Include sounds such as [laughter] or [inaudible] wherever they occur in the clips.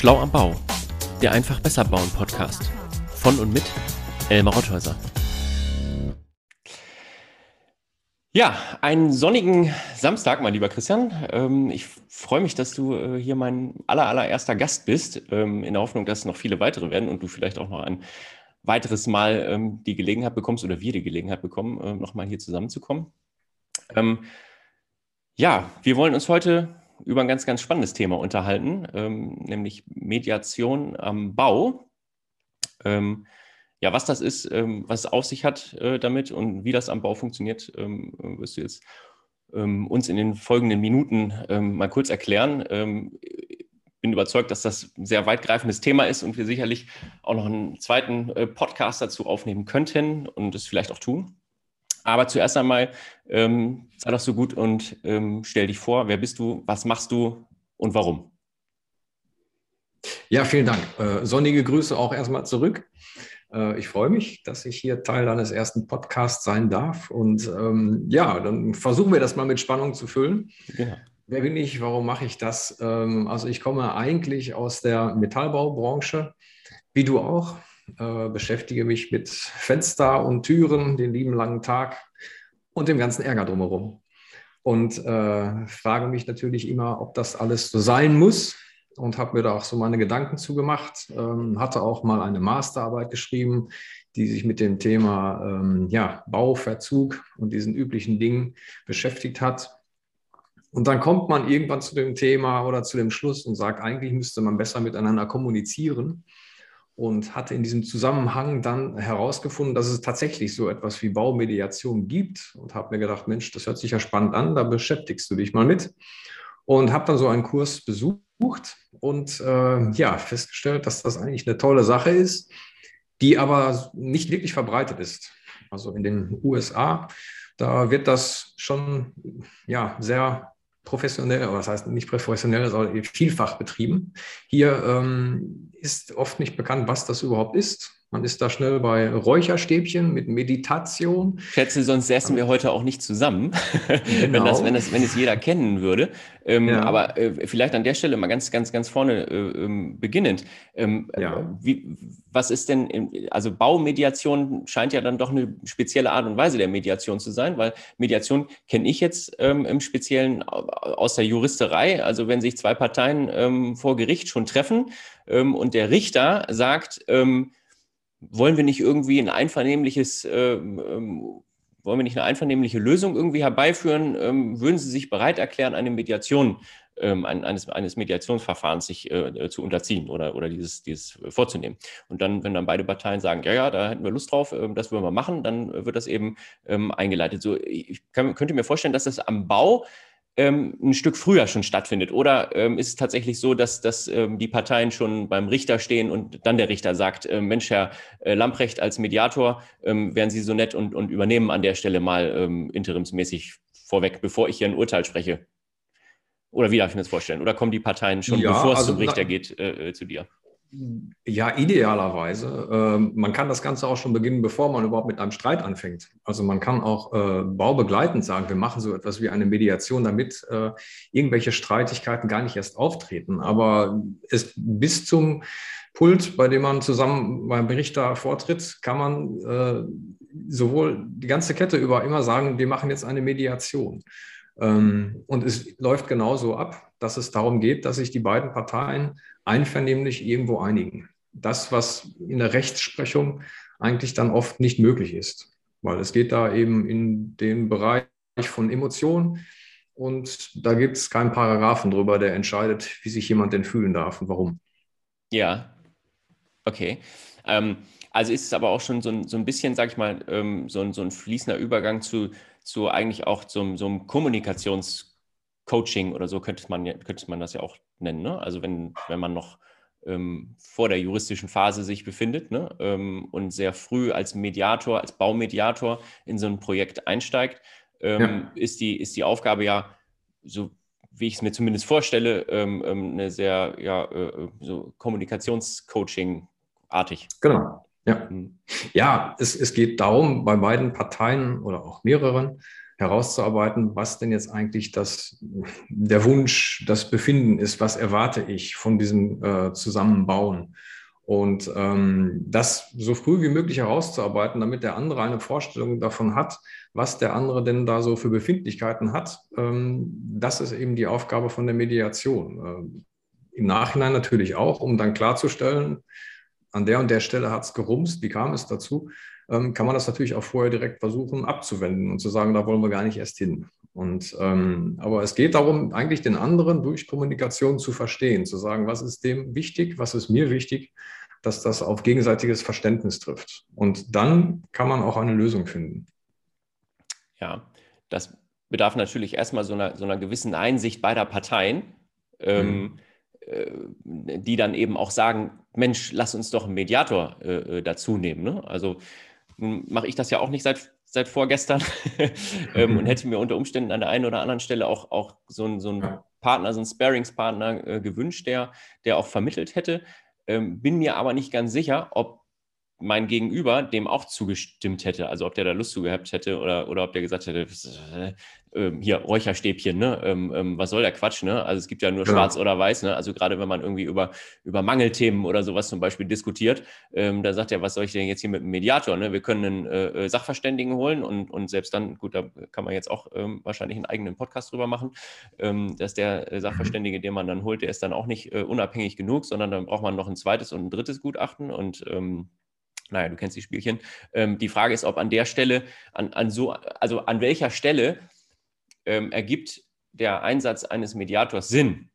Schlau am Bau, der einfach besser bauen Podcast. Von und mit Elmar Rotthäuser. Ja, einen sonnigen Samstag, mein lieber Christian. Ähm, ich freue mich, dass du äh, hier mein aller, allererster Gast bist, ähm, in der Hoffnung, dass noch viele weitere werden und du vielleicht auch noch ein weiteres Mal ähm, die Gelegenheit bekommst oder wir die Gelegenheit bekommen, äh, nochmal hier zusammenzukommen. ja, wir wollen uns heute über ein ganz, ganz spannendes Thema unterhalten, ähm, nämlich Mediation am Bau. Ähm, ja, was das ist, ähm, was es auf sich hat äh, damit und wie das am Bau funktioniert, ähm, wirst du jetzt ähm, uns in den folgenden Minuten mal kurz erklären. Ich bin überzeugt, dass das ein sehr weitgreifendes Thema ist und wir sicherlich auch noch einen zweiten äh, Podcast dazu aufnehmen könnten und es vielleicht auch tun. Aber zuerst einmal, ähm, sei doch so gut und ähm, stell dich vor, wer bist du, was machst du und warum? Ja, vielen Dank. Äh, sonnige Grüße auch erstmal zurück. Äh, ich freue mich, dass ich hier Teil deines ersten Podcasts sein darf. Und ähm, ja, dann versuchen wir das mal mit Spannung zu füllen. Ja. Wer bin ich? Warum mache ich das? Ähm, also ich komme eigentlich aus der Metallbaubranche, wie du auch äh, beschäftige mich mit Fenster und Türen den lieben langen Tag und dem ganzen Ärger drumherum. Und äh, frage mich natürlich immer, ob das alles so sein muss und habe mir da auch so meine Gedanken zugemacht. Ähm, hatte auch mal eine Masterarbeit geschrieben, die sich mit dem Thema ähm, ja, Bauverzug und diesen üblichen Dingen beschäftigt hat. Und dann kommt man irgendwann zu dem Thema oder zu dem Schluss und sagt, eigentlich müsste man besser miteinander kommunizieren und hatte in diesem Zusammenhang dann herausgefunden, dass es tatsächlich so etwas wie Baumediation gibt und habe mir gedacht, Mensch, das hört sich ja spannend an, da beschäftigst du dich mal mit und habe dann so einen Kurs besucht und äh, ja, festgestellt, dass das eigentlich eine tolle Sache ist, die aber nicht wirklich verbreitet ist. Also in den USA, da wird das schon ja, sehr professionell, oder das heißt nicht professionell, sondern vielfach betrieben. Hier ähm, ist oft nicht bekannt, was das überhaupt ist. Man ist da schnell bei Räucherstäbchen mit Meditation. Ich schätze, sonst säßen wir heute auch nicht zusammen, genau. [laughs] wenn, das, wenn, das, wenn es jeder kennen würde. Ähm, ja. Aber äh, vielleicht an der Stelle mal ganz, ganz, ganz vorne äh, ähm, beginnend. Ähm, ja. wie, was ist denn, also Baumediation scheint ja dann doch eine spezielle Art und Weise der Mediation zu sein, weil Mediation kenne ich jetzt ähm, im Speziellen aus der Juristerei. Also wenn sich zwei Parteien ähm, vor Gericht schon treffen ähm, und der Richter sagt, wollen wir nicht irgendwie ein einvernehmliches, äh, ähm, wollen wir nicht eine einvernehmliche Lösung irgendwie herbeiführen? Ähm, würden Sie sich bereit erklären, eine Mediation, ähm, eines, eines Mediationsverfahrens sich äh, zu unterziehen oder, oder dieses, dieses vorzunehmen? Und dann, wenn dann beide Parteien sagen, ja, ja, da hätten wir Lust drauf, äh, das würden wir machen, dann wird das eben ähm, eingeleitet. So, ich kann, könnte mir vorstellen, dass das am Bau ähm, ein Stück früher schon stattfindet? Oder ähm, ist es tatsächlich so, dass, dass ähm, die Parteien schon beim Richter stehen und dann der Richter sagt, äh, Mensch, Herr äh, Lamprecht als Mediator, ähm, wären Sie so nett und, und übernehmen an der Stelle mal ähm, interimsmäßig vorweg, bevor ich hier ein Urteil spreche? Oder wie darf ich mir das vorstellen? Oder kommen die Parteien schon, ja, bevor es also, zum Richter geht, äh, äh, zu dir? Ja, idealerweise. Ähm, man kann das Ganze auch schon beginnen, bevor man überhaupt mit einem Streit anfängt. Also man kann auch äh, baubegleitend sagen, wir machen so etwas wie eine Mediation, damit äh, irgendwelche Streitigkeiten gar nicht erst auftreten. Aber es, bis zum Pult, bei dem man zusammen beim Richter vortritt, kann man äh, sowohl die ganze Kette über immer sagen, wir machen jetzt eine Mediation. Ähm, und es läuft genauso ab, dass es darum geht, dass sich die beiden Parteien einvernehmlich irgendwo einigen. Das, was in der Rechtsprechung eigentlich dann oft nicht möglich ist, weil es geht da eben in den Bereich von Emotionen und da gibt es keinen Paragraphen drüber, der entscheidet, wie sich jemand denn fühlen darf und warum. Ja, okay. Ähm, also ist es aber auch schon so ein, so ein bisschen, sag ich mal, ähm, so, ein, so ein fließender Übergang zu, zu eigentlich auch zum, so einem Kommunikations- Coaching oder so könnte man, könnte man das ja auch nennen. Ne? Also wenn, wenn man noch ähm, vor der juristischen Phase sich befindet ne? ähm, und sehr früh als Mediator, als Baumediator in so ein Projekt einsteigt, ähm, ja. ist, die, ist die Aufgabe ja, so wie ich es mir zumindest vorstelle, ähm, ähm, eine sehr ja, äh, so Kommunikationscoaching-artig. Genau. Ja, mhm. ja es, es geht darum, bei beiden Parteien oder auch mehreren, herauszuarbeiten, was denn jetzt eigentlich das, der Wunsch, das Befinden ist, was erwarte ich von diesem äh, Zusammenbauen. Und ähm, das so früh wie möglich herauszuarbeiten, damit der andere eine Vorstellung davon hat, was der andere denn da so für Befindlichkeiten hat, ähm, das ist eben die Aufgabe von der Mediation. Ähm, Im Nachhinein natürlich auch, um dann klarzustellen, an der und der Stelle hat es gerumst, wie kam es dazu? Ähm, kann man das natürlich auch vorher direkt versuchen abzuwenden und zu sagen, da wollen wir gar nicht erst hin. Und, ähm, aber es geht darum, eigentlich den anderen durch Kommunikation zu verstehen, zu sagen, was ist dem wichtig, was ist mir wichtig, dass das auf gegenseitiges Verständnis trifft. Und dann kann man auch eine Lösung finden. Ja, das bedarf natürlich erstmal so einer, so einer gewissen Einsicht beider Parteien. Ähm, mhm äh, die dann eben auch sagen, Mensch, lass uns doch einen Mediator äh, äh dazu nehmen. Ne? Also mache ich das ja auch nicht seit, seit vorgestern. [laughs] Ähm, und hätte mir unter Umständen an der einen oder anderen Stelle auch, auch so, ein, so einen Partner, so einen Sparingspartner äh, gewünscht, der, der auch vermittelt hätte. Ähm, bin mir aber nicht ganz sicher, ob mein Gegenüber dem auch zugestimmt hätte, also ob der da Lust zu gehabt hätte oder, oder ob der gesagt hätte, ähm, hier Räucherstäbchen, ne? Ähm, ähm, was soll der Quatsch, ne? Also es gibt ja nur genau. schwarz oder weiß, ne? Also gerade wenn man irgendwie über, über Mangelthemen oder sowas zum Beispiel diskutiert, ähm, da sagt er, was soll ich denn jetzt hier mit dem Mediator, ne? Wir können einen äh, äh, Sachverständigen holen und, und selbst dann, gut, da kann man jetzt auch ähm, wahrscheinlich einen eigenen Podcast drüber machen, ähm, dass der äh, Sachverständige, den man dann holt, der ist dann auch nicht äh, unabhängig genug, sondern dann braucht man noch ein zweites und ein drittes Gutachten und naja, du kennst die Spielchen. Die Frage ist, ob an der Stelle, an, an so, also an welcher Stelle ähm, ergibt der Einsatz eines Mediators Sinn?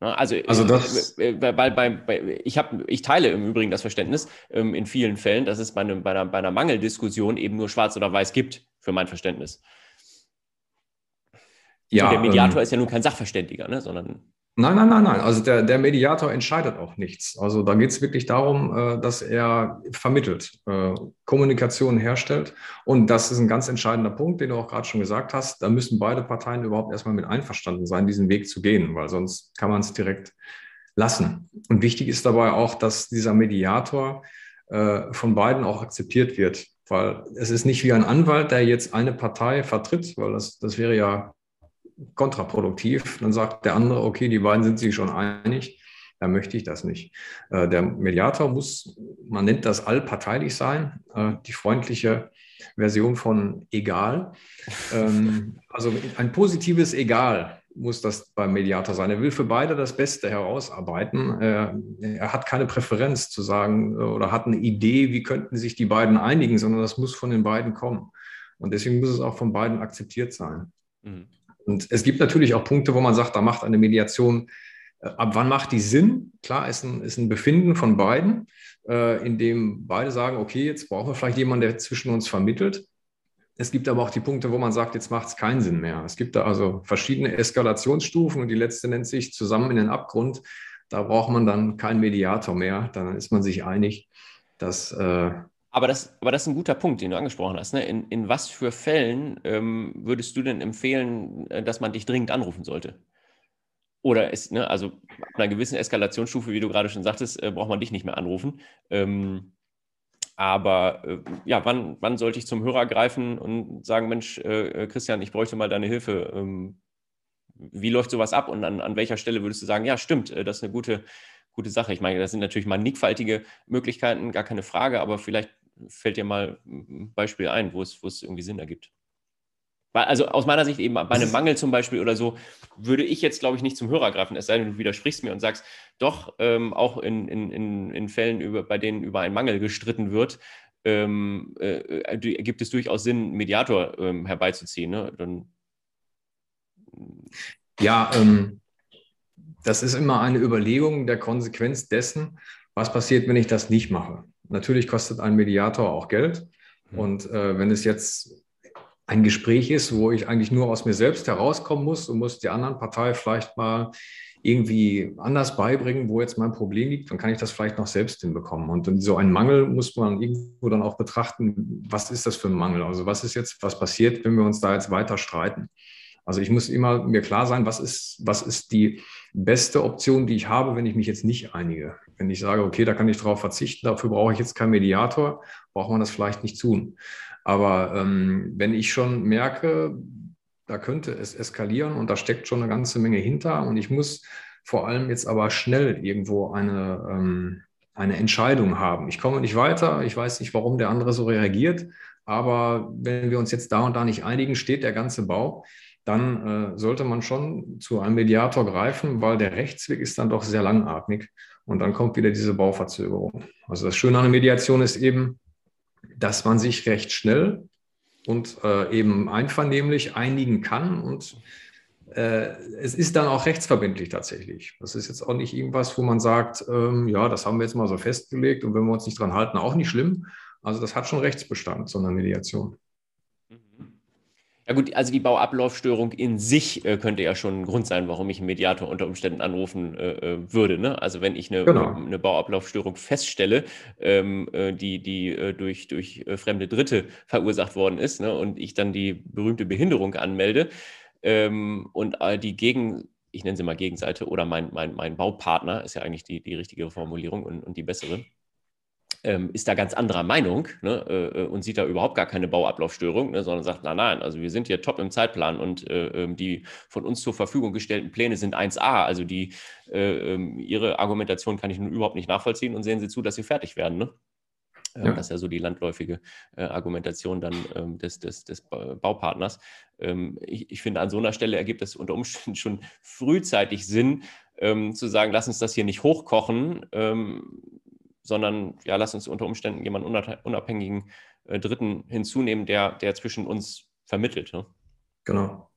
Also, also das äh, bei, bei, bei, ich, hab, ich teile im Übrigen das Verständnis ähm, in vielen Fällen, dass es bei, einem, bei, einer, bei einer Mangeldiskussion eben nur schwarz oder weiß gibt, für mein Verständnis. Ja, Und der Mediator ähm, ist ja nun kein Sachverständiger, ne, sondern Nein, nein, nein, nein. Also der, der Mediator entscheidet auch nichts. Also da geht es wirklich darum, äh, dass er vermittelt, äh, Kommunikation herstellt. Und das ist ein ganz entscheidender Punkt, den du auch gerade schon gesagt hast. Da müssen beide Parteien überhaupt erstmal mit einverstanden sein, diesen Weg zu gehen, weil sonst kann man es direkt lassen. Und wichtig ist dabei auch, dass dieser Mediator äh, von beiden auch akzeptiert wird. Weil es ist nicht wie ein Anwalt, der jetzt eine Partei vertritt, weil das, das wäre ja kontraproduktiv. Dann sagt der andere, okay, die beiden sind sich schon einig, dann möchte ich das nicht. Äh, der Mediator muss, man nennt das allparteilich sein, äh, die freundliche Version von egal. Ähm, also ein positives Egal muss das beim Mediator sein. Er will für beide das Beste herausarbeiten. Er, hat keine Präferenz zu sagen äh, oder hat eine Idee, wie könnten sich die beiden einigen, sondern das muss von den beiden kommen. Und deswegen muss es auch von beiden akzeptiert sein. Mhm. Und es gibt natürlich auch Punkte, wo man sagt, da macht eine Mediation, äh, ab wann macht die Sinn? Klar, ist ein, ist ein Befinden von beiden, äh, in dem beide sagen, okay, jetzt brauchen wir vielleicht jemanden, der zwischen uns vermittelt. Es gibt aber auch die Punkte, wo man sagt, jetzt macht es keinen Sinn mehr. Es gibt da also verschiedene Eskalationsstufen und die letzte nennt sich zusammen in den Abgrund. Da braucht man dann keinen Mediator mehr. Dann ist man sich einig, dass äh, aber das, aber das ist ein guter Punkt, den du angesprochen hast. Ne? In, in was für Fällen ähm, würdest du denn empfehlen, äh, dass man dich dringend anrufen sollte? Oder ist, ne, also ab einer gewissen Eskalationsstufe, wie du gerade schon sagtest, äh, braucht man dich nicht mehr anrufen. Ähm, aber äh, ja, wann, wann sollte ich zum Hörer greifen und sagen, Mensch, äh, Christian, ich bräuchte mal deine Hilfe. Ähm, wie läuft sowas ab und an, an welcher Stelle würdest du sagen, ja, stimmt, äh, das ist eine gute, gute Sache. Ich meine, das sind natürlich mannigfaltige Möglichkeiten, gar keine Frage, aber vielleicht fällt dir mal ein Beispiel ein, wo es, wo es irgendwie Sinn ergibt? Also aus meiner Sicht eben bei einem Mangel zum Beispiel oder so, würde ich jetzt, glaube ich, nicht zum Hörer greifen, es sei denn, du widersprichst mir und sagst, doch, ähm, auch in, in, in, in Fällen, über, bei denen über einen Mangel gestritten wird, ähm, äh, gibt es durchaus Sinn, einen Mediator ähm, herbeizuziehen. Ne? Dann, ja, ähm, das ist immer eine Überlegung der Konsequenz dessen, was passiert, wenn ich das nicht mache. Natürlich kostet ein Mediator auch Geld. Mhm. Und äh, wenn es jetzt ein Gespräch ist, wo ich eigentlich nur aus mir selbst herauskommen muss und muss die anderen Partei vielleicht mal irgendwie anders beibringen, wo jetzt mein Problem liegt, dann kann ich das vielleicht noch selbst hinbekommen. Und so einen Mangel muss man irgendwo dann auch betrachten, was ist das für ein Mangel? Also was ist jetzt, was passiert, wenn wir uns da jetzt weiter streiten? Also ich muss immer mir klar sein, was ist, was ist die beste Option, die ich habe, wenn ich mich jetzt nicht einige. Wenn ich sage, okay, da kann ich darauf verzichten, dafür brauche ich jetzt keinen Mediator, braucht man das vielleicht nicht tun. Aber ähm, wenn ich schon merke, da könnte es eskalieren und da steckt schon eine ganze Menge hinter und ich muss vor allem jetzt aber schnell irgendwo eine, ähm, eine Entscheidung haben. Ich komme nicht weiter, ich weiß nicht, warum der andere so reagiert, aber wenn wir uns jetzt da und da nicht einigen, steht der ganze Bau, dann äh, sollte man schon zu einem Mediator greifen, weil der Rechtsweg ist dann doch sehr langatmig und dann kommt wieder diese Bauverzögerung. Also das Schöne an der Mediation ist eben, dass man sich recht schnell und äh, eben einvernehmlich einigen kann und äh, es ist dann auch rechtsverbindlich tatsächlich. Das ist jetzt auch nicht irgendwas, wo man sagt, ähm, ja, das haben wir jetzt mal so festgelegt und wenn wir uns nicht dran halten, auch nicht schlimm. Also das hat schon Rechtsbestand, so eine Mediation. Ja gut, also die Bauablaufstörung in sich äh, könnte ja schon ein Grund sein, warum ich einen Mediator unter Umständen anrufen äh, äh würde. Ne? Also wenn ich eine, genau. eine Bauablaufstörung feststelle, ähm, äh, die, die äh, durch, durch äh, fremde Dritte verursacht worden ist ne? und ich dann die berühmte Behinderung anmelde ähm, und die Gegen, ich nenne sie mal Gegenseite oder mein, mein, mein Baupartner ist ja eigentlich die, die richtige Formulierung und, und die bessere ähm, ist da ganz anderer Meinung ne, äh, äh, und sieht da überhaupt gar keine Bauablaufstörung, ne, sondern sagt, nein, nein, also wir sind hier top im Zeitplan und äh, ähm, die von uns zur Verfügung gestellten Pläne sind 1a, also die, äh, ähm, ihre Argumentation kann ich nun überhaupt nicht nachvollziehen und sehen Sie zu, dass sie fertig werden. Ne? Ähm, ja. Das ist ja so die landläufige äh, Argumentation dann ähm, des, des, des Baupartners. Ähm, ich, ich, finde, an so einer Stelle ergibt es unter Umständen schon frühzeitig Sinn, ähm, zu sagen, lass uns das hier nicht hochkochen, sondern ja, lass uns unter Umständen jemanden unabhängigen äh, Dritten hinzunehmen, der, der zwischen uns vermittelt. Ne? Genau.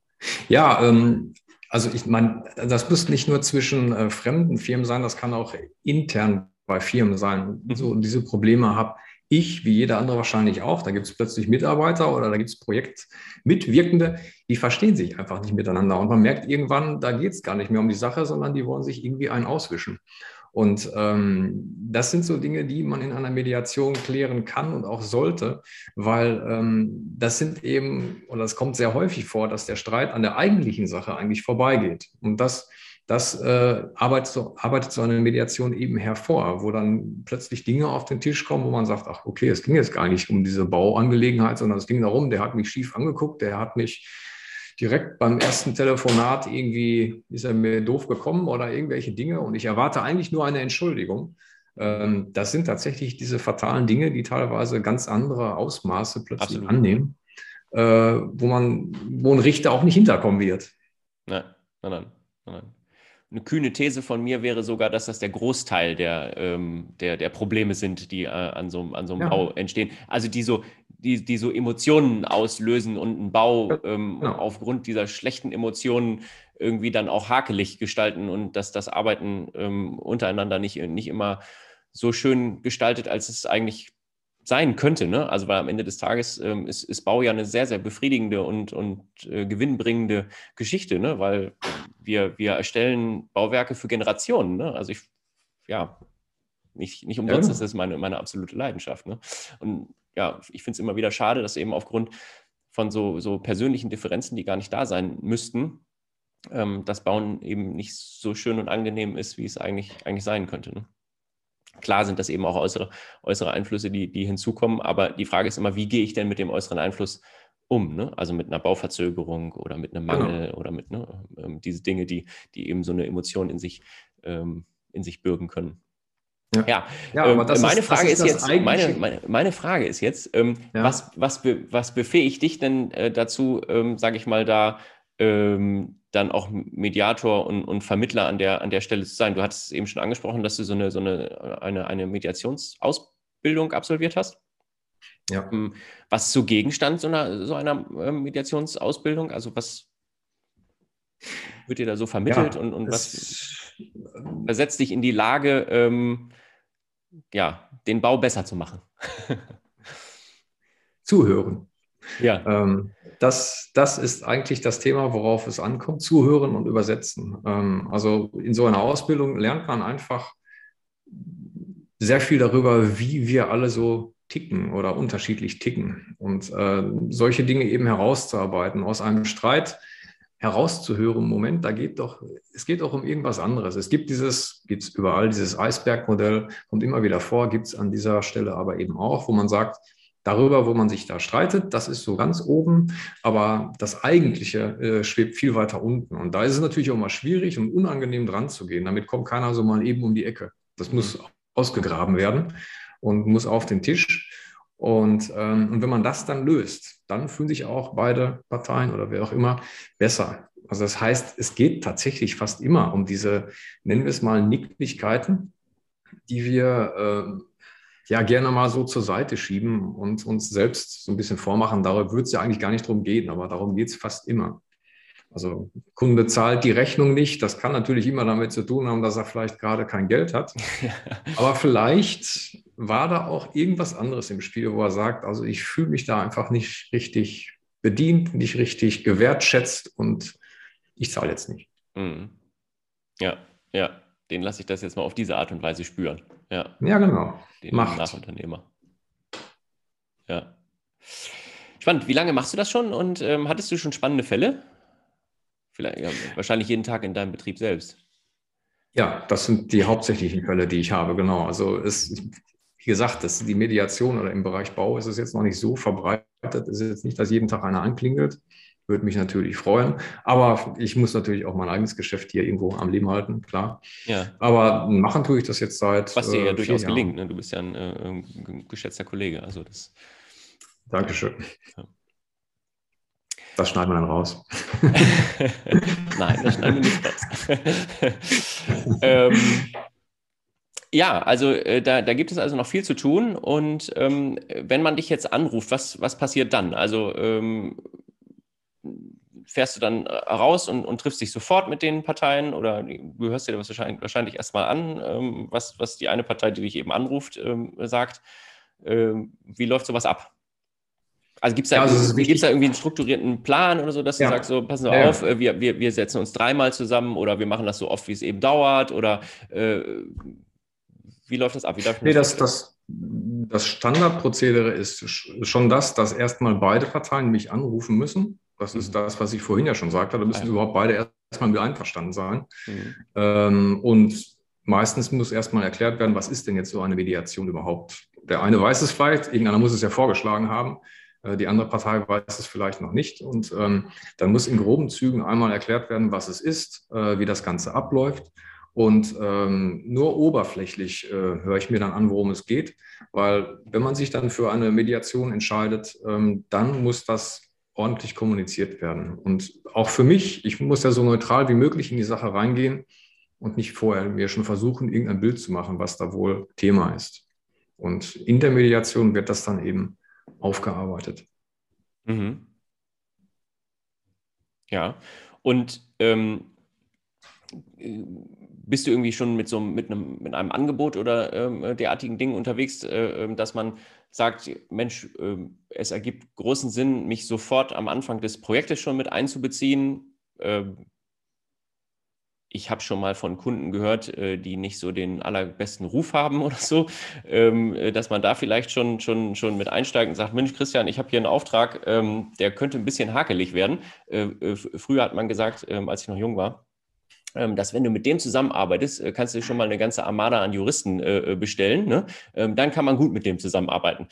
Ja, ähm, also ich meine, das muss nicht nur zwischen äh, fremden Firmen sein, das kann auch intern bei Firmen sein. Mhm. So diese Probleme habe ich, wie jeder andere wahrscheinlich auch. Da gibt es plötzlich Mitarbeiter oder da gibt es Projektmitwirkende, die verstehen sich einfach nicht miteinander. Und man merkt irgendwann, da geht es gar nicht mehr um die Sache, sondern die wollen sich irgendwie einen auswischen. Und ähm, das sind so Dinge, die man in einer Mediation klären kann und auch sollte, weil ähm, das sind eben, oder es kommt sehr häufig vor, dass der Streit an der eigentlichen Sache eigentlich vorbeigeht. Und das, das äh, arbeitet, so, arbeitet so eine Mediation eben hervor, wo dann plötzlich Dinge auf den Tisch kommen, wo man sagt, ach okay, es ging jetzt gar nicht um diese Bauangelegenheit, sondern es ging darum, der hat mich schief angeguckt, der hat mich direkt beim ersten Telefonat irgendwie ist er mir doof gekommen oder irgendwelche Dinge und ich erwarte eigentlich nur eine Entschuldigung. Ähm, das sind tatsächlich diese fatalen Dinge, die teilweise ganz andere Ausmaße plötzlich Absolut. annehmen, äh, wo man, wo ein Richter auch nicht hinterkommen wird. Nein, nein, nein. Eine kühne These von mir wäre sogar, dass das der Großteil der, ähm, der, der Probleme sind, die äh, an, so, an so einem ja. Bau entstehen. Also die so, die, die so Emotionen auslösen und einen Bau ähm, ja. aufgrund dieser schlechten Emotionen irgendwie dann auch hakelig gestalten und dass das Arbeiten ähm, untereinander nicht, nicht immer so schön gestaltet, als es eigentlich sein könnte. Ne? Also weil am Ende des Tages ähm, ist, ist Bau ja eine sehr, sehr befriedigende und, und äh, gewinnbringende Geschichte, ne? weil wir, wir erstellen Bauwerke für Generationen. Ne? Also ich, ja, nicht, nicht umsonst ja. ist das meine, meine absolute Leidenschaft. Ne? Und ja, ich finde es immer wieder schade, dass eben aufgrund von so, so persönlichen Differenzen, die gar nicht da sein müssten, ähm, das Bauen eben nicht so schön und angenehm ist, wie es eigentlich, eigentlich sein könnte. Ne? Klar sind das eben auch äußere, äußere Einflüsse, die, die hinzukommen, aber die Frage ist immer, wie gehe ich denn mit dem äußeren Einfluss um? Ne? Also mit einer Bauverzögerung oder mit einem Mangel genau. oder mit ne, ähm, diese Dinge, die, die eben so eine Emotion in sich, ähm, in sich bürgen können. Ja, ja, ja ähm, meine ist, Frage ist, ist jetzt, meine, meine, meine, Frage ist jetzt, ähm, ja. was, was, be, was befähigt dich denn äh, dazu, ähm, sage ich mal, da ähm, dann auch Mediator und, und, Vermittler an der, an der Stelle zu sein? Du hattest eben schon angesprochen, dass du so eine, so eine, eine, eine Mediationsausbildung absolviert hast. Ja. Ähm, was ist so Gegenstand so einer, so einer ähm, Mediationsausbildung? Also was wird dir da so vermittelt ja, und, und was versetzt dich in die Lage, ähm, ja, den Bau besser zu machen? [laughs] Zuhören. Ja. Ähm, das, das ist eigentlich das Thema, worauf es ankommt, zuhören und übersetzen. Ähm, also in so einer Ausbildung lernt man einfach sehr viel darüber, wie wir alle so ticken oder unterschiedlich ticken. Und äh, solche Dinge eben herauszuarbeiten aus einem Streit herauszuhören, Moment, da geht doch, es geht doch um irgendwas anderes. Es gibt dieses, gibt es überall, dieses Eisbergmodell, kommt immer wieder vor, gibt es an dieser Stelle aber eben auch, wo man sagt, darüber, wo man sich da streitet, das ist so ganz oben, aber das Eigentliche äh, schwebt viel weiter unten. Und da ist es natürlich auch mal schwierig und unangenehm dran zu gehen. Damit kommt keiner so mal eben um die Ecke. Das muss mhm. ausgegraben werden und muss auf den Tisch. Und, ähm, und wenn man das dann löst, dann fühlen sich auch beide Parteien oder wer auch immer besser. Also das heißt, es geht tatsächlich fast immer um diese, nennen wir es mal, Nicklichkeiten, die wir äh, ja gerne mal so zur Seite schieben und uns selbst so ein bisschen vormachen. Darüber wird es ja eigentlich gar nicht drum gehen, aber darum geht es fast immer. Also Kunde zahlt die Rechnung nicht. Das kann natürlich immer damit zu tun haben, dass er vielleicht gerade kein Geld hat. [laughs] Aber vielleicht war da auch irgendwas anderes im Spiel, wo er sagt, also ich fühle mich da einfach nicht richtig bedient, nicht richtig gewertschätzt und ich zahle jetzt nicht. Mhm. Ja, ja, den lasse ich das jetzt mal auf diese Art und Weise spüren. Ja, ja genau. Den Macht. Nachunternehmer. Ja. Spannend. Wie lange machst du das schon und ähm, hattest du schon spannende Fälle? Vielleicht, ja, wahrscheinlich jeden Tag in deinem Betrieb selbst. Ja, das sind die hauptsächlichen Fälle, die ich habe, genau. Also es, wie gesagt, das, die Mediation oder im Bereich Bau ist es jetzt noch nicht so verbreitet. Es ist jetzt nicht, dass jeden Tag einer anklingelt. Würde mich natürlich freuen. Aber ich muss natürlich auch mein eigenes Geschäft hier irgendwo am Leben halten, klar. Ja. Aber machen tue ich das jetzt seit. Was dir ja äh, durchaus gelingt. Ne? Du bist ja ein, äh, geschätzter Kollege. Also das. Dankeschön. Ja. Das schneiden wir dann raus. [laughs] Nein, das schneiden wir nicht raus. [laughs] ähm, ja, also äh, da, da gibt es also noch viel zu tun. Und ähm, wenn man dich jetzt anruft, was, was passiert dann? Also ähm, fährst du dann raus und, und triffst dich sofort mit den Parteien oder du hörst dir das wahrscheinlich, wahrscheinlich erstmal an, ähm, was, was die eine Partei, die dich eben anruft, ähm, sagt. Ähm, wie läuft sowas ab? Also gibt es da, ja, also da irgendwie einen strukturierten Plan oder so, dass du ja. sagst, so passen wir ja. auf, äh, wir, wir, wir setzen uns dreimal zusammen oder wir machen das so oft, wie es eben dauert oder äh, wie läuft das ab? Wie darf nee, das, das, das Standardprozedere ist schon das, dass erstmal beide Parteien mich anrufen müssen. Das ist mhm. das, was ich vorhin ja schon sagte. Da müssen überhaupt beide erstmal mit einverstanden sein. Mhm. Ähm, und meistens muss erstmal erklärt werden, was ist denn jetzt so eine Mediation überhaupt? Der eine weiß es vielleicht, irgendeiner muss es ja vorgeschlagen haben. Äh, die andere Partei weiß es vielleicht noch nicht. Und ähm, dann muss in groben Zügen einmal erklärt werden, was es ist, äh, wie das Ganze abläuft. Und ähm, nur oberflächlich äh, höre ich mir dann an, worum es geht, weil wenn man sich dann für eine Mediation entscheidet, ähm, dann muss das ordentlich kommuniziert werden. Und auch für mich, ich muss ja so neutral wie möglich in die Sache reingehen und nicht vorher mir schon versuchen, irgendein Bild zu machen, was da wohl Thema ist. Und in der Mediation wird das dann eben aufgearbeitet. Mhm. Ja, und ähm, bist du irgendwie schon mit so mit einem, mit einem Angebot oder ähm, derartigen Dingen unterwegs, äh, ähm, dass man sagt, Mensch, äh, es ergibt großen Sinn, mich sofort am Anfang des Projektes schon mit einzubeziehen? Äh, ich habe schon mal von Kunden gehört, äh, die nicht so den allerbesten Ruf haben [laughs] oder so, ähm, äh, dass man da vielleicht schon, schon, schon mit einsteigt und sagt, Mensch, Christian, ich habe hier einen Auftrag, ähm, der könnte ein bisschen hakelig werden. Äh, früher hat man gesagt, ähm, als ich noch jung war, dass wenn du mit dem zusammenarbeitest, kannst du schon mal eine ganze Armada an Juristen bestellen. Ne? dann kann man gut mit dem zusammenarbeiten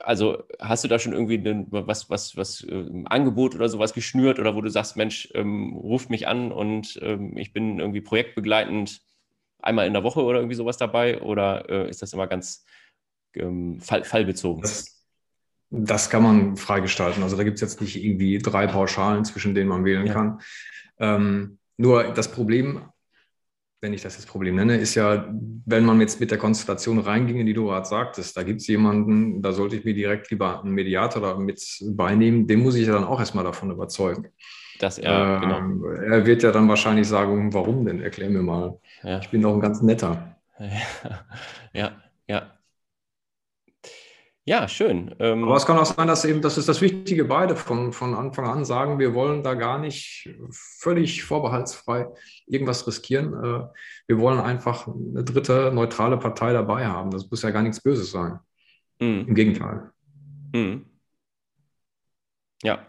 also hast du da schon irgendwie ein, was, was, was äh, Angebot oder sowas geschnürt oder wo du sagst, Mensch, ähm, ruft mich an und ähm, ich bin irgendwie projektbegleitend einmal in der Woche oder irgendwie sowas dabei oder äh, ist das immer ganz ähm, fall, fallbezogen? Das, das, kann man freigestalten. Also da gibt es jetzt nicht irgendwie drei Pauschalen, zwischen denen man wählen ja. kann. Ähm, nur das Problem wenn ich das jetzt Problem nenne, ist ja, wenn man jetzt mit der Konstellation reinging, in die du gerade sagtest, da gibt es jemanden, da sollte ich mir direkt lieber einen Mediator da mit beinehmen, den muss ich ja dann auch erstmal davon überzeugen. Das, ja, äh, genau. Er wird ja dann wahrscheinlich sagen, warum denn? Erklär mir mal. Ja. Ich bin doch ein ganz netter. [laughs] Ja, ja. Ja, schön. Ähm, Aber es kann auch sein, dass eben, das ist das Wichtige, beide von, von Anfang an sagen, wir wollen da gar nicht völlig vorbehaltsfrei irgendwas riskieren. Äh, wir wollen einfach eine dritte neutrale Partei dabei haben. Das muss ja gar nichts Böses sein. Mhm. Im Gegenteil. Mhm. Ja.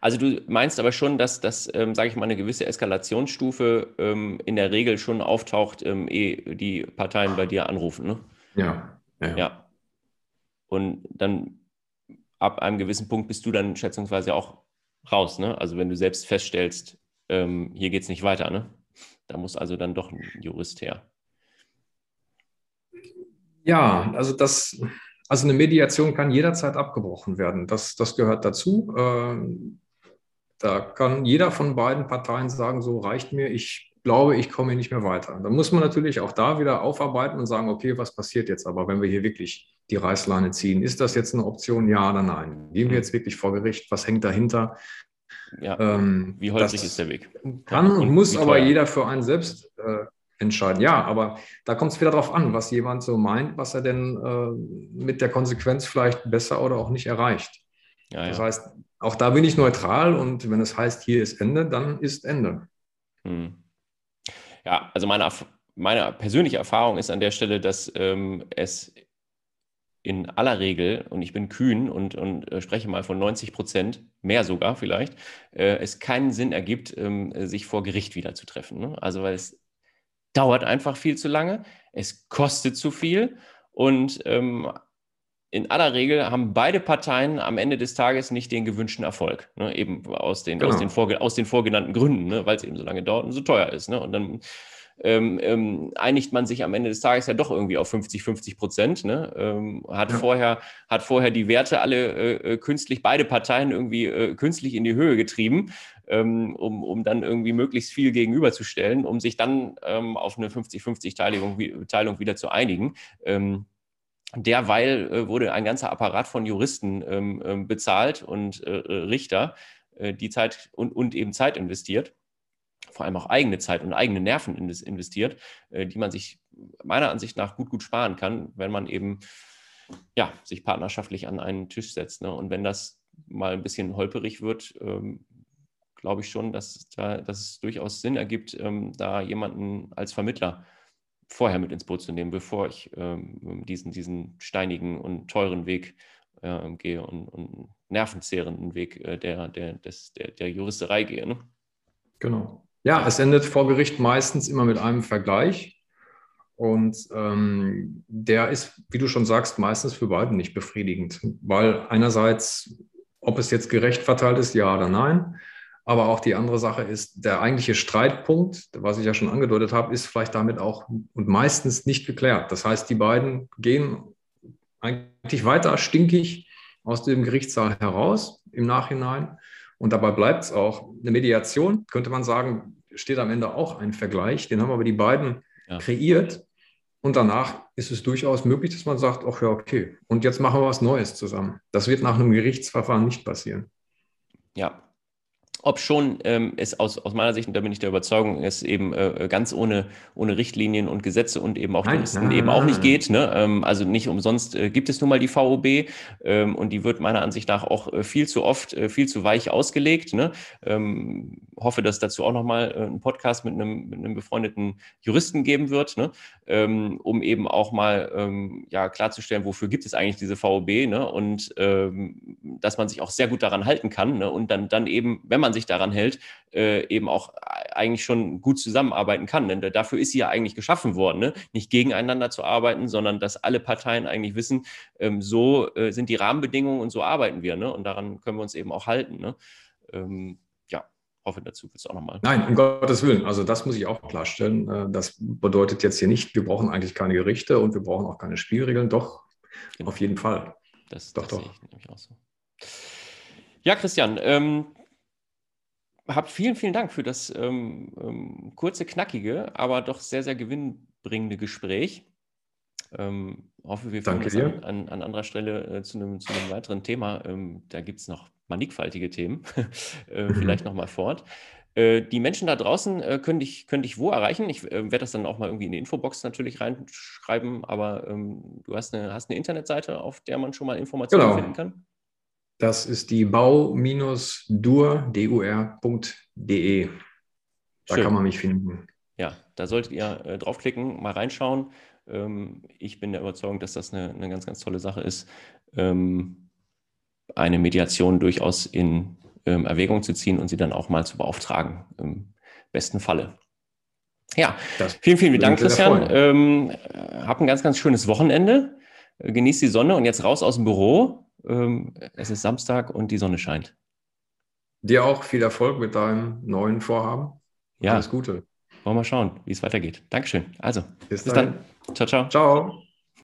Also du meinst aber schon, dass das, ähm, sage ich mal, eine gewisse Eskalationsstufe ähm, in der Regel schon auftaucht, ähm, ehe die Parteien bei dir anrufen, ne? Ja, Ja. ja. Und dann ab einem gewissen Punkt bist du dann schätzungsweise auch raus, ne? Also wenn du selbst feststellst, ähm, hier geht es nicht weiter, ne? Da muss also dann doch ein Jurist her. Ja, also das, also eine Mediation kann jederzeit abgebrochen werden. Das, das gehört dazu. Ähm, da kann jeder von beiden Parteien sagen, so reicht mir, ich glaube, ich komme hier nicht mehr weiter. Da muss man natürlich auch da wieder aufarbeiten und sagen, okay, was passiert jetzt aber, wenn wir hier wirklich die Reißleine ziehen? Ist das jetzt eine Option, ja oder nein? Gehen wir jetzt wirklich vor Gericht? Was hängt dahinter? Ja. Ähm, Wie holprig ist der Weg? Kann und muss aber jeder für einen selbst äh, entscheiden. Ja, aber da kommt es wieder darauf an, was jemand so meint, was er denn äh, mit der Konsequenz vielleicht besser oder auch nicht erreicht. Ja, das ja. heißt, auch da bin ich neutral und wenn es heißt, hier ist Ende, dann ist Ende. Hm. Ja, also meine, meine persönliche Erfahrung ist an der Stelle, dass ähm, es in aller Regel, und ich bin kühn und, und äh, spreche mal von 90 Prozent, mehr sogar vielleicht, äh, es keinen Sinn ergibt, ähm, sich vor Gericht wieder zu treffen. Ne? Also weil es dauert einfach viel zu lange, es kostet zu viel und ähm, in aller Regel haben beide Parteien am Ende des Tages nicht den gewünschten Erfolg. Ne? Eben aus den, genau. aus, den vorge aus den vorgenannten Gründen, ne? weil es eben so lange dauert und so teuer ist. Ne? Und dann ähm, ähm, einigt man sich am Ende des Tages ja doch irgendwie auf 50, 50 Prozent. Ne? Ähm, hat, ja. vorher, hat vorher die Werte alle äh, äh, künstlich, beide Parteien irgendwie äh, künstlich in die Höhe getrieben, ähm, um, um dann irgendwie möglichst viel gegenüberzustellen, um sich dann ähm, auf eine 50-50-Teilung Teilung wieder zu einigen. Ähm, derweil äh, wurde ein ganzer Apparat von Juristen bezahlt und äh, äh, Richter, die Zeit und, und eben Zeit investiert vor allem auch eigene Zeit und eigene Nerven investiert, äh, die man sich meiner Ansicht nach gut, gut sparen kann, wenn man eben ja, sich partnerschaftlich an einen Tisch setzt. Ne? Und wenn das mal ein bisschen holperig wird, ähm, glaube ich schon, dass, da, dass es durchaus Sinn ergibt, ähm, da jemanden als Vermittler vorher mit ins Boot zu nehmen, bevor ich ähm, diesen, diesen steinigen und teuren Weg äh, gehe und, und nervenzehrenden Weg äh, der, der, des, der, der Juristerei gehe. Ne? Genau. Ja, es endet vor Gericht meistens immer mit einem Vergleich. Und ähm, der ist, wie du schon sagst, meistens für beide nicht befriedigend, weil einerseits, ob es jetzt gerecht verteilt ist, ja oder nein, aber auch die andere Sache ist, der eigentliche Streitpunkt, was ich ja schon angedeutet habe, ist vielleicht damit auch und meistens nicht geklärt. Das heißt, die beiden gehen eigentlich weiter stinkig aus dem Gerichtssaal heraus im Nachhinein. Und dabei bleibt es auch. Eine Mediation, könnte man sagen, steht am Ende auch ein Vergleich. Den haben aber die beiden ja. kreiert. Und danach ist es durchaus möglich, dass man sagt, ach ja, okay, und jetzt machen wir was Neues zusammen. Das wird nach einem Gerichtsverfahren nicht passieren. Ja, ob schon ähm, es aus, aus meiner Sicht, und da bin ich der Überzeugung, es eben äh, ganz ohne, ohne Richtlinien und Gesetze und eben auch nein, Juristen eben auch nicht geht. Ne? Ähm, also nicht umsonst äh, gibt es nun mal die VOB ähm, und die wird meiner Ansicht nach auch äh, viel zu oft, äh, viel zu weich ausgelegt. Ne? Ähm, hoffe, dass dazu auch nochmal äh, ein Podcast mit einem, mit einem befreundeten Juristen geben wird, ne? ähm, um eben auch mal ähm, ja, klarzustellen, wofür gibt es eigentlich diese VOB ne? und dass man sich auch sehr gut daran halten kann ne? und dann, dann eben, wenn man sich daran hält, äh, eben auch eigentlich schon gut zusammenarbeiten kann. Denn dafür ist sie ja eigentlich geschaffen worden, ne? nicht gegeneinander zu arbeiten, sondern dass alle Parteien eigentlich wissen, ähm, so äh, sind die Rahmenbedingungen und so arbeiten wir. Ne? Und daran können wir uns eben auch halten. Ne? Ähm, ja, hoffe, dazu willst du auch nochmal. Nein, um Gottes Willen. Also das muss ich auch klarstellen. Äh, das bedeutet jetzt hier nicht, wir brauchen eigentlich keine Gerichte und wir brauchen auch keine Spielregeln. Doch, genau. auf jeden Fall. Das, doch, das doch. sehe ich nämlich auch so. Ja, Christian, ähm, hab vielen, vielen Dank für das ähm, ähm, kurze, knackige, aber doch sehr, sehr gewinnbringende Gespräch. Ähm, hoffe, wir uns an, an, an, anderer Stelle äh, zu, einem, zu einem weiteren Thema. Ähm, da gibt es noch mannigfaltige Themen. [laughs] äh, mhm. Vielleicht nochmal fort. Äh, die Menschen da draußen äh, können, dich, können dich wo erreichen? Ich äh, werde das dann auch mal irgendwie in die Infobox natürlich reinschreiben, aber ähm, du hast eine, hast eine Internetseite, auf der man schon mal Informationen genau. finden kann. Das ist die bau-dur.de. Da Schön. kann man mich finden. Ja, da solltet ihr äh, draufklicken, mal reinschauen. Ähm, ich bin der Überzeugung, dass das eine, eine ganz, ganz tolle Sache ist, ähm, eine Mediation durchaus in ähm, Erwägung zu ziehen und sie dann auch mal zu beauftragen, im besten Falle. Ja, das vielen, vielen Dank, Christian. Ähm, hab ein ganz, ganz schönes Wochenende. Äh, genieß die Sonne und jetzt raus aus dem Büro. Ähm, es ist Samstag und die Sonne scheint. Dir auch viel Erfolg mit deinem neuen Vorhaben. Ja. Alles Gute. Wollen wir mal schauen, wie es weitergeht. Dankeschön. Also, bis, bis dann. Ciao, ciao. Ciao.